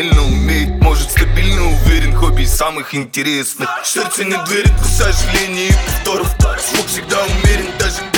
отдельно умеет Может стабильно уверен, хобби самых интересных. Сердце не дверит, к сожалению, повторов. Звук всегда умерен, даже